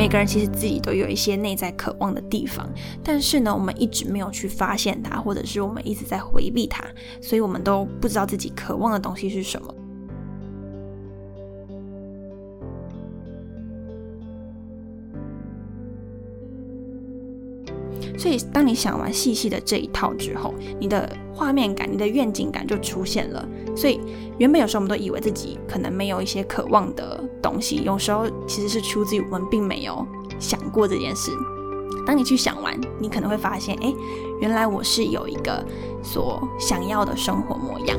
每个人其实自己都有一些内在渴望的地方，但是呢，我们一直没有去发现它，或者是我们一直在回避它，所以我们都不知道自己渴望的东西是什么。所以，当你想完细细的这一套之后，你的画面感、你的愿景感就出现了。所以，原本有时候我们都以为自己可能没有一些渴望的东西，有时候其实是出自于我们并没有想过这件事。当你去想完，你可能会发现，哎，原来我是有一个所想要的生活模样。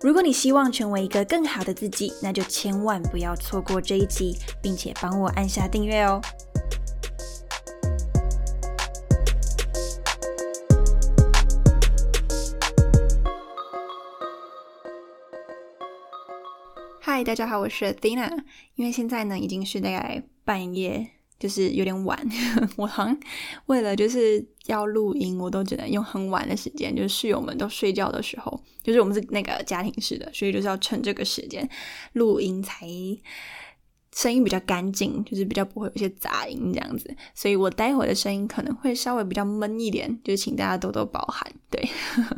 如果你希望成为一个更好的自己，那就千万不要错过这一集，并且帮我按下订阅哦。嗨，大家好，我是 Athena。因为现在呢，已经是大概半夜。就是有点晚，我好像为了就是要录音，我都只能用很晚的时间，就是室友们都睡觉的时候，就是我们是那个家庭式的，所以就是要趁这个时间录音，才声音比较干净，就是比较不会有一些杂音这样子。所以我待会的声音可能会稍微比较闷一点，就请大家多多包涵。对，好。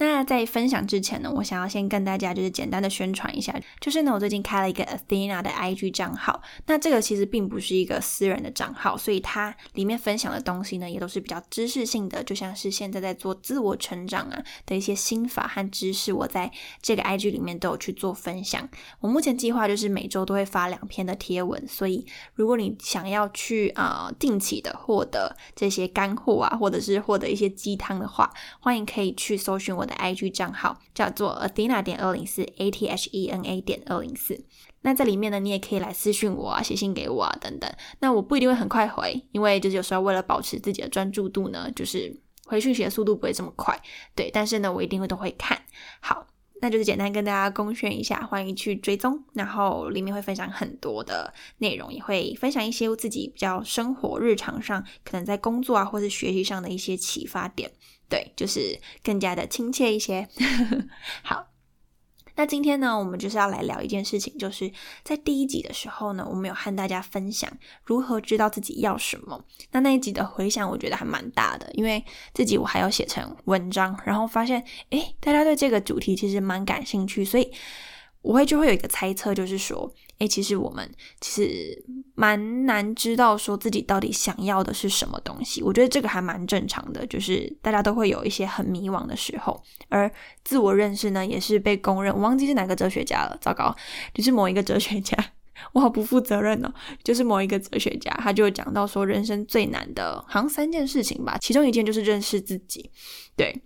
那在分享之前呢，我想要先跟大家就是简单的宣传一下，就是呢，我最近开了一个 Athena 的 IG 账号。那这个其实并不是一个私人的账号，所以它里面分享的东西呢，也都是比较知识性的，就像是现在在做自我成长啊的一些心法和知识，我在这个 IG 里面都有去做分享。我目前计划就是每周都会发两篇的贴文，所以如果你想要去啊定期的获得这些干货啊，或者是获得一些鸡汤的话，欢迎可以去搜寻我。的 IG 账号叫做 Athena 点二零四 A T H E N A 点二零四。那在里面呢，你也可以来私讯我啊，写信给我啊，等等。那我不一定会很快回，因为就是有时候为了保持自己的专注度呢，就是回讯息的速度不会这么快。对，但是呢，我一定会都会看。好。那就是简单跟大家公宣一下，欢迎去追踪，然后里面会分享很多的内容，也会分享一些自己比较生活日常上可能在工作啊或是学习上的一些启发点，对，就是更加的亲切一些。好。那今天呢，我们就是要来聊一件事情，就是在第一集的时候呢，我们有和大家分享如何知道自己要什么。那那一集的回响，我觉得还蛮大的，因为自己我还要写成文章，然后发现，诶，大家对这个主题其实蛮感兴趣，所以。我会就会有一个猜测，就是说，哎，其实我们其实蛮难知道说自己到底想要的是什么东西。我觉得这个还蛮正常的，就是大家都会有一些很迷惘的时候。而自我认识呢，也是被公认，我忘记是哪个哲学家了，糟糕，就是某一个哲学家，我好不负责任哦。就是某一个哲学家，他就讲到说，人生最难的，好像三件事情吧，其中一件就是认识自己。对，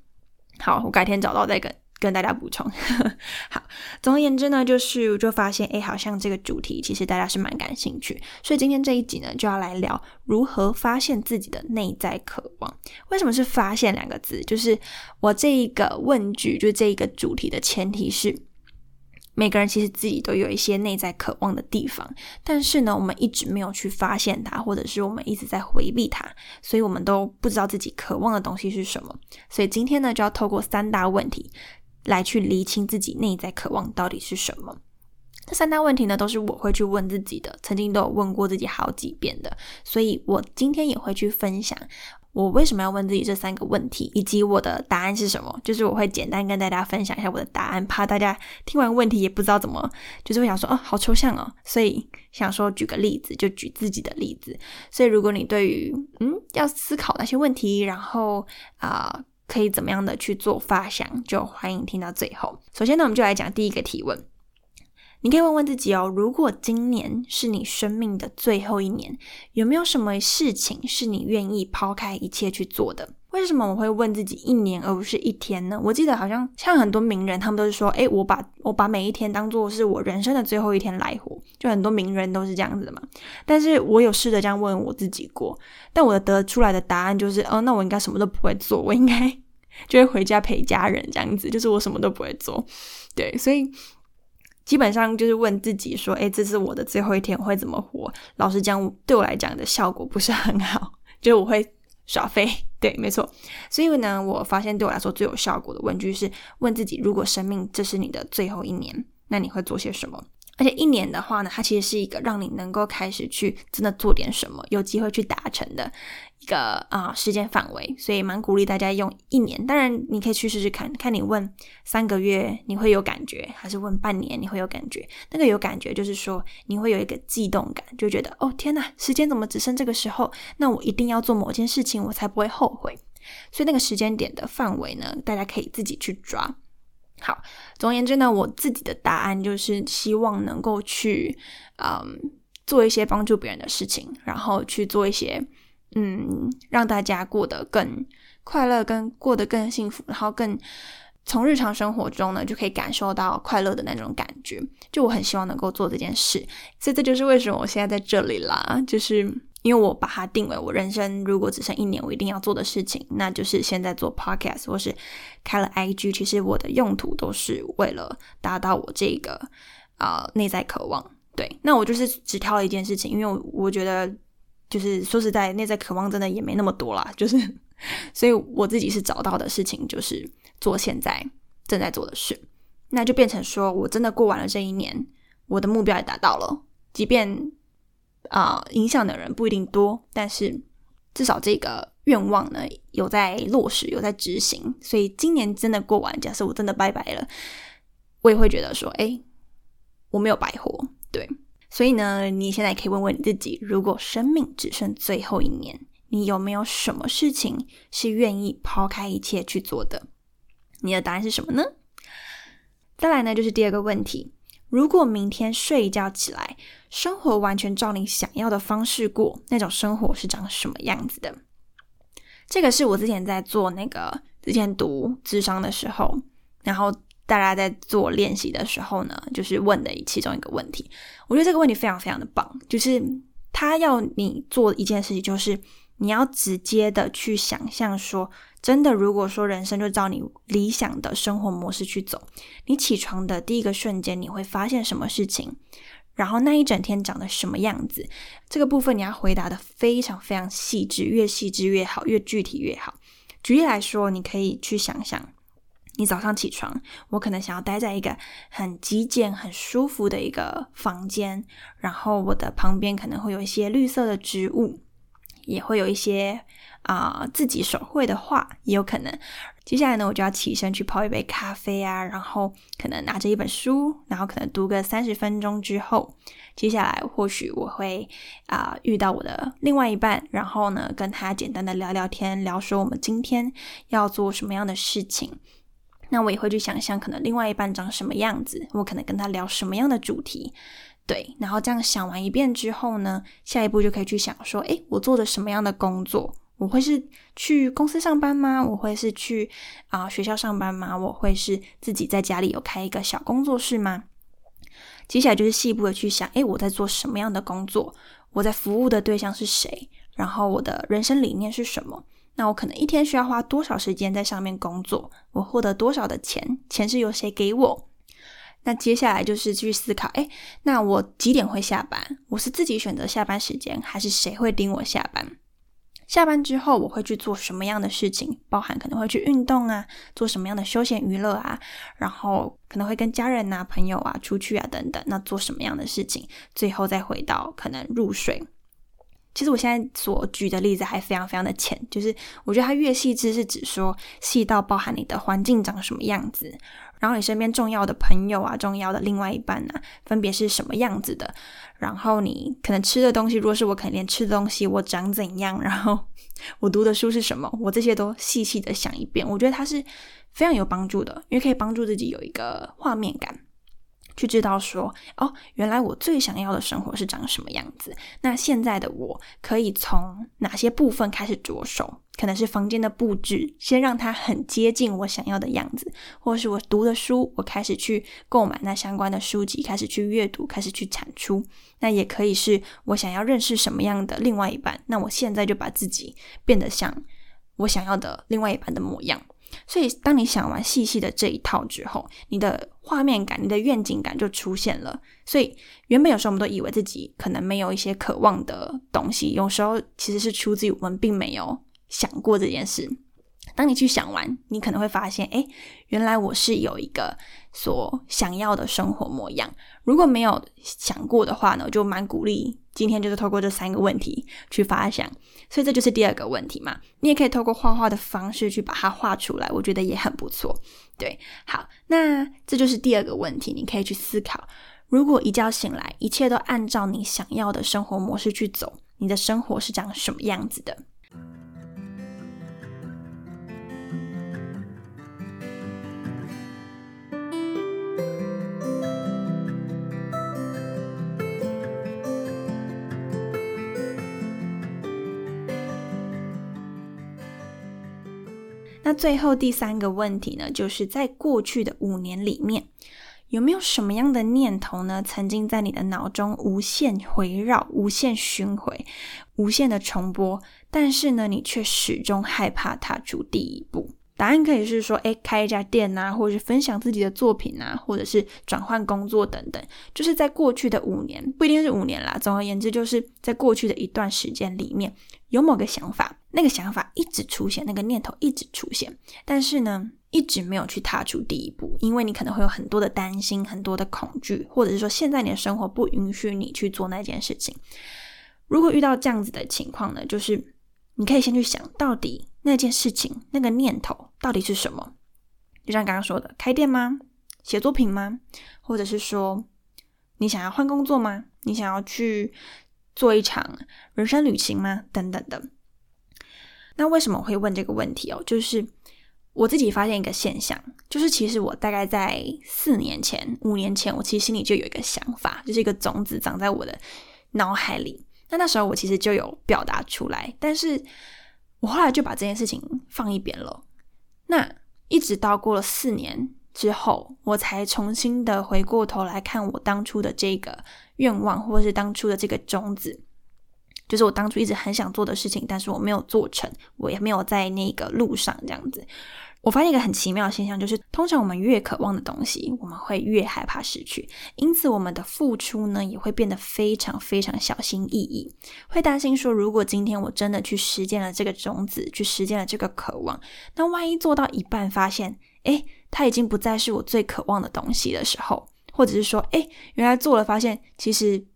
好，我改天找到再跟。跟大家补充，好，总而言之呢，就是我就发现，哎，好像这个主题其实大家是蛮感兴趣，所以今天这一集呢，就要来聊如何发现自己的内在渴望。为什么是发现两个字？就是我这一个问句，就这一个主题的前提是。每个人其实自己都有一些内在渴望的地方，但是呢，我们一直没有去发现它，或者是我们一直在回避它，所以我们都不知道自己渴望的东西是什么。所以今天呢，就要透过三大问题来去厘清自己内在渴望到底是什么。这三大问题呢，都是我会去问自己的，曾经都有问过自己好几遍的，所以我今天也会去分享我为什么要问自己这三个问题，以及我的答案是什么？就是我会简单跟大家分享一下我的答案，怕大家听完问题也不知道怎么，就是会想说哦，好抽象哦。所以想说举个例子，就举自己的例子。所以如果你对于嗯要思考那些问题，然后啊可以怎么样的去做发想，就欢迎听到最后。首先呢，我们就来讲第一个提问。你可以问问自己哦，如果今年是你生命的最后一年，有没有什么事情是你愿意抛开一切去做的？为什么我会问自己一年而不是一天呢？我记得好像像很多名人，他们都是说，诶，我把我把每一天当做是我人生的最后一天来活，就很多名人都是这样子的嘛。但是我有试着这样问我自己过，但我得出来的答案就是，哦，那我应该什么都不会做，我应该 就会回家陪家人这样子，就是我什么都不会做。对，所以。基本上就是问自己说：“哎，这是我的最后一天，我会怎么活？”老实讲，对我来讲的效果不是很好，就我会耍飞。对，没错。所以呢，我发现对我来说最有效果的问句是问自己：如果生命这是你的最后一年，那你会做些什么？而且一年的话呢，它其实是一个让你能够开始去真的做点什么，有机会去达成的一个啊时间范围，所以蛮鼓励大家用一年。当然，你可以去试试看看，你问三个月你会有感觉，还是问半年你会有感觉？那个有感觉就是说你会有一个悸动感，就觉得哦天哪，时间怎么只剩这个时候？那我一定要做某件事情，我才不会后悔。所以那个时间点的范围呢，大家可以自己去抓。好，总而言之呢，我自己的答案就是希望能够去，嗯，做一些帮助别人的事情，然后去做一些，嗯，让大家过得更快乐，跟过得更幸福，然后更从日常生活中呢就可以感受到快乐的那种感觉。就我很希望能够做这件事，所以这就是为什么我现在在这里啦，就是。因为我把它定为我人生如果只剩一年，我一定要做的事情，那就是现在做 podcast 或是开了 IG。其实我的用途都是为了达到我这个啊内在渴望。对，那我就是只挑了一件事情，因为我我觉得就是说实在，内在渴望真的也没那么多啦，就是所以我自己是找到的事情就是做现在正在做的事，那就变成说我真的过完了这一年，我的目标也达到了，即便。啊，影响的人不一定多，但是至少这个愿望呢有在落实，有在执行。所以今年真的过完，假设我真的拜拜了，我也会觉得说，哎，我没有白活。对，所以呢，你现在可以问问你自己：如果生命只剩最后一年，你有没有什么事情是愿意抛开一切去做的？你的答案是什么呢？再来呢，就是第二个问题。如果明天睡一觉起来，生活完全照你想要的方式过，那种生活是长什么样子的？这个是我之前在做那个之前读智商的时候，然后大家在做练习的时候呢，就是问的其中一个问题。我觉得这个问题非常非常的棒，就是他要你做一件事情，就是你要直接的去想象说。真的，如果说人生就照你理想的生活模式去走，你起床的第一个瞬间，你会发现什么事情？然后那一整天长得什么样子？这个部分你要回答的非常非常细致，越细致越好，越具体越好。举例来说，你可以去想象，你早上起床，我可能想要待在一个很极简、很舒服的一个房间，然后我的旁边可能会有一些绿色的植物，也会有一些。啊，自己手绘的画也有可能。接下来呢，我就要起身去泡一杯咖啡啊，然后可能拿着一本书，然后可能读个三十分钟之后，接下来或许我会啊遇到我的另外一半，然后呢跟他简单的聊聊天，聊说我们今天要做什么样的事情。那我也会去想象可能另外一半长什么样子，我可能跟他聊什么样的主题。对，然后这样想完一遍之后呢，下一步就可以去想说，诶，我做的什么样的工作？我会是去公司上班吗？我会是去啊学校上班吗？我会是自己在家里有开一个小工作室吗？接下来就是细部的去想，诶，我在做什么样的工作？我在服务的对象是谁？然后我的人生理念是什么？那我可能一天需要花多少时间在上面工作？我获得多少的钱？钱是由谁给我？那接下来就是去思考，诶，那我几点会下班？我是自己选择下班时间，还是谁会盯我下班？下班之后我会去做什么样的事情？包含可能会去运动啊，做什么样的休闲娱乐啊，然后可能会跟家人啊、朋友啊出去啊等等。那做什么样的事情？最后再回到可能入睡。其实我现在所举的例子还非常非常的浅，就是我觉得它越细致是指说细到包含你的环境长什么样子，然后你身边重要的朋友啊、重要的另外一半啊，分别是什么样子的，然后你可能吃的东西，如果是我可能连吃的东西我长怎样，然后 我读的书是什么，我这些都细细的想一遍，我觉得它是非常有帮助的，因为可以帮助自己有一个画面感。去知道说哦，原来我最想要的生活是长什么样子。那现在的我可以从哪些部分开始着手？可能是房间的布置，先让它很接近我想要的样子；或是我读的书，我开始去购买那相关的书籍，开始去阅读，开始去产出。那也可以是我想要认识什么样的另外一半，那我现在就把自己变得像我想要的另外一半的模样。所以，当你想完细细的这一套之后，你的画面感、你的愿景感就出现了。所以，原本有时候我们都以为自己可能没有一些渴望的东西，有时候其实是出自于我们并没有想过这件事。当你去想完，你可能会发现，哎，原来我是有一个所想要的生活模样。如果没有想过的话呢，我就蛮鼓励今天就是透过这三个问题去发想。所以这就是第二个问题嘛。你也可以透过画画的方式去把它画出来，我觉得也很不错。对，好，那这就是第二个问题，你可以去思考：如果一觉醒来，一切都按照你想要的生活模式去走，你的生活是长什么样子的？那最后第三个问题呢，就是在过去的五年里面，有没有什么样的念头呢，曾经在你的脑中无限回绕、无限巡回、无限的重播，但是呢，你却始终害怕踏出第一步？答案可以是说，哎，开一家店呐，或者是分享自己的作品啊，或者是转换工作等等。就是在过去的五年，不一定是五年啦。总而言之，就是在过去的一段时间里面，有某个想法，那个想法一直出现，那个念头一直出现，但是呢，一直没有去踏出第一步，因为你可能会有很多的担心，很多的恐惧，或者是说现在你的生活不允许你去做那件事情。如果遇到这样子的情况呢，就是你可以先去想到底。那件事情，那个念头到底是什么？就像刚刚说的，开店吗？写作品吗？或者是说，你想要换工作吗？你想要去做一场人生旅行吗？等等的。那为什么我会问这个问题哦？就是我自己发现一个现象，就是其实我大概在四年前、五年前，我其实心里就有一个想法，就是一个种子长在我的脑海里。那那时候我其实就有表达出来，但是。我后来就把这件事情放一边了。那一直到过了四年之后，我才重新的回过头来看我当初的这个愿望，或是当初的这个种子，就是我当初一直很想做的事情，但是我没有做成，我也没有在那个路上这样子。我发现一个很奇妙的现象，就是通常我们越渴望的东西，我们会越害怕失去，因此我们的付出呢，也会变得非常非常小心翼翼，会担心说，如果今天我真的去实践了这个种子，去实践了这个渴望，那万一做到一半发现，哎，它已经不再是我最渴望的东西的时候，或者是说，哎，原来做了发现其实。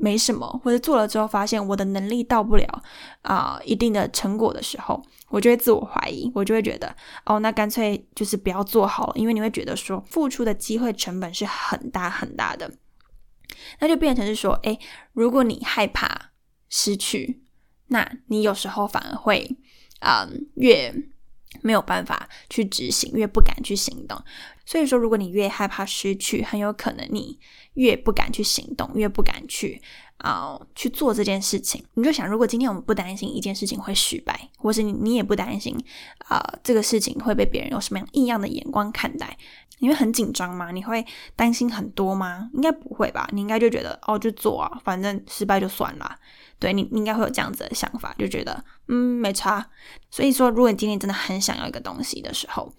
没什么，或者做了之后发现我的能力到不了啊一定的成果的时候，我就会自我怀疑，我就会觉得哦，那干脆就是不要做好了，因为你会觉得说付出的机会成本是很大很大的，那就变成是说，哎，如果你害怕失去，那你有时候反而会啊越没有办法去执行，越不敢去行动。所以说，如果你越害怕失去，很有可能你越不敢去行动，越不敢去啊去做这件事情。你就想，如果今天我们不担心一件事情会失败，或是你你也不担心啊这个事情会被别人用什么样异样的眼光看待，你会很紧张吗？你会担心很多吗？应该不会吧？你应该就觉得哦，就做啊，反正失败就算了。对你，你应该会有这样子的想法，就觉得嗯没差。所以说，如果你今天真的很想要一个东西的时候，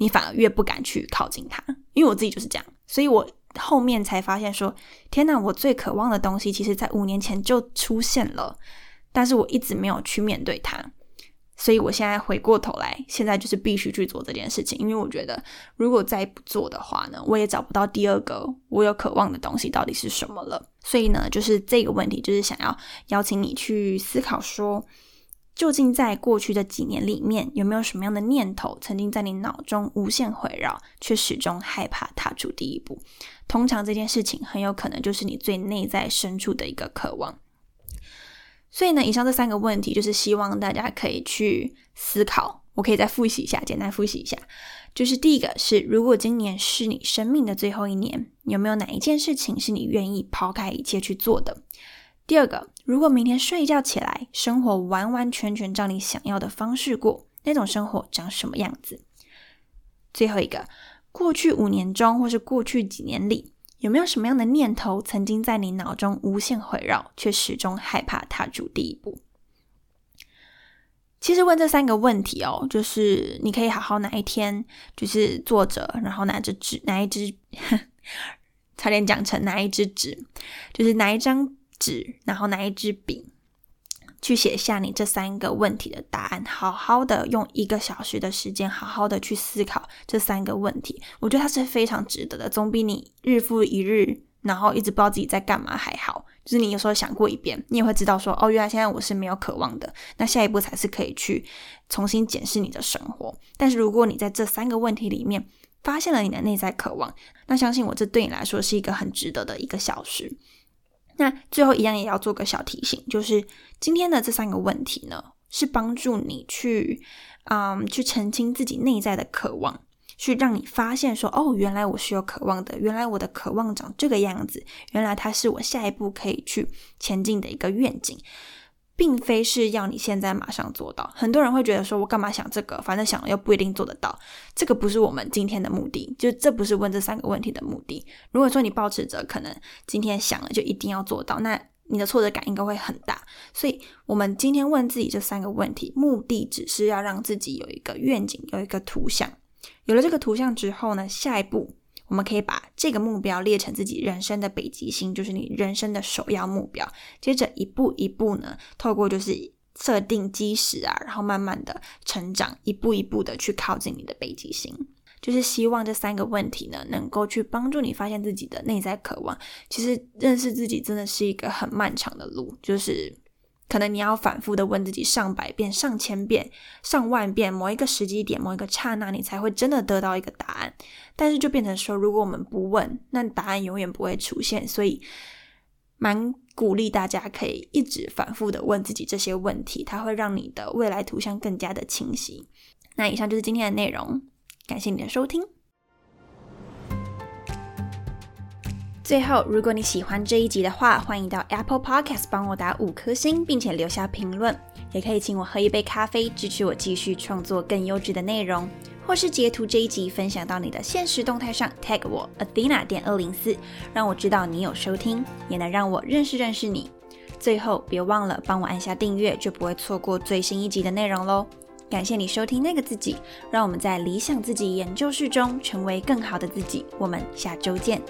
你反而越不敢去靠近它，因为我自己就是这样，所以我后面才发现说，天哪，我最渴望的东西，其实在五年前就出现了，但是我一直没有去面对它，所以我现在回过头来，现在就是必须去做这件事情，因为我觉得如果再不做的话呢，我也找不到第二个我有渴望的东西到底是什么了。所以呢，就是这个问题，就是想要邀请你去思考说，究竟在过去的几年里面，有没有什么样的念头曾经在你脑中无限回绕，却始终害怕踏出第一步？通常这件事情很有可能就是你最内在深处的一个渴望。所以呢，以上这三个问题就是希望大家可以去思考。我可以再复习一下，简单复习一下。就是第一个是，如果今年是你生命的最后一年，有没有哪一件事情是你愿意抛开一切去做的？第二个，如果明天睡一觉起来，生活完完全全照你想要的方式过，那种生活长什么样子？最后一个，过去五年中或是过去几年里。有没有什么样的念头曾经在你脑中无限回绕，却始终害怕踏出第一步？其实问这三个问题哦，就是你可以好好拿一天，就是坐着，然后拿着纸，拿一支，差点讲成拿一支纸，就是拿一张纸，然后拿一支笔。去写下你这三个问题的答案，好好的用一个小时的时间，好好的去思考这三个问题。我觉得它是非常值得的，总比你日复一日，然后一直不知道自己在干嘛还好。就是你有时候想过一遍，你也会知道说，哦，原来现在我是没有渴望的。那下一步才是可以去重新检视你的生活。但是如果你在这三个问题里面发现了你的内在渴望，那相信我，这对你来说是一个很值得的一个小时。那最后一样也要做个小提醒，就是今天的这三个问题呢，是帮助你去，嗯，去澄清自己内在的渴望，去让你发现说，哦，原来我是有渴望的，原来我的渴望长这个样子，原来它是我下一步可以去前进的一个愿景。并非是要你现在马上做到。很多人会觉得说，我干嘛想这个？反正想了又不一定做得到。这个不是我们今天的目的，就这不是问这三个问题的目的。如果说你保持着可能今天想了就一定要做到，那你的挫折感应该会很大。所以，我们今天问自己这三个问题，目的只是要让自己有一个愿景，有一个图像。有了这个图像之后呢，下一步。我们可以把这个目标列成自己人生的北极星，就是你人生的首要目标。接着一步一步呢，透过就是设定基石啊，然后慢慢的成长，一步一步的去靠近你的北极星。就是希望这三个问题呢，能够去帮助你发现自己的内在渴望。其实认识自己真的是一个很漫长的路，就是。可能你要反复的问自己上百遍、上千遍、上万遍，某一个时机点、某一个刹那，你才会真的得到一个答案。但是就变成说，如果我们不问，那答案永远不会出现。所以，蛮鼓励大家可以一直反复的问自己这些问题，它会让你的未来图像更加的清晰。那以上就是今天的内容，感谢你的收听。最后，如果你喜欢这一集的话，欢迎到 Apple Podcast 帮我打五颗星，并且留下评论。也可以请我喝一杯咖啡，支持我继续创作更优质的内容，或是截图这一集分享到你的现实动态上，tag 我 Athena 点二零四，让我知道你有收听，也能让我认识认识你。最后，别忘了帮我按下订阅，就不会错过最新一集的内容喽。感谢你收听那个自己，让我们在理想自己研究室中成为更好的自己。我们下周见。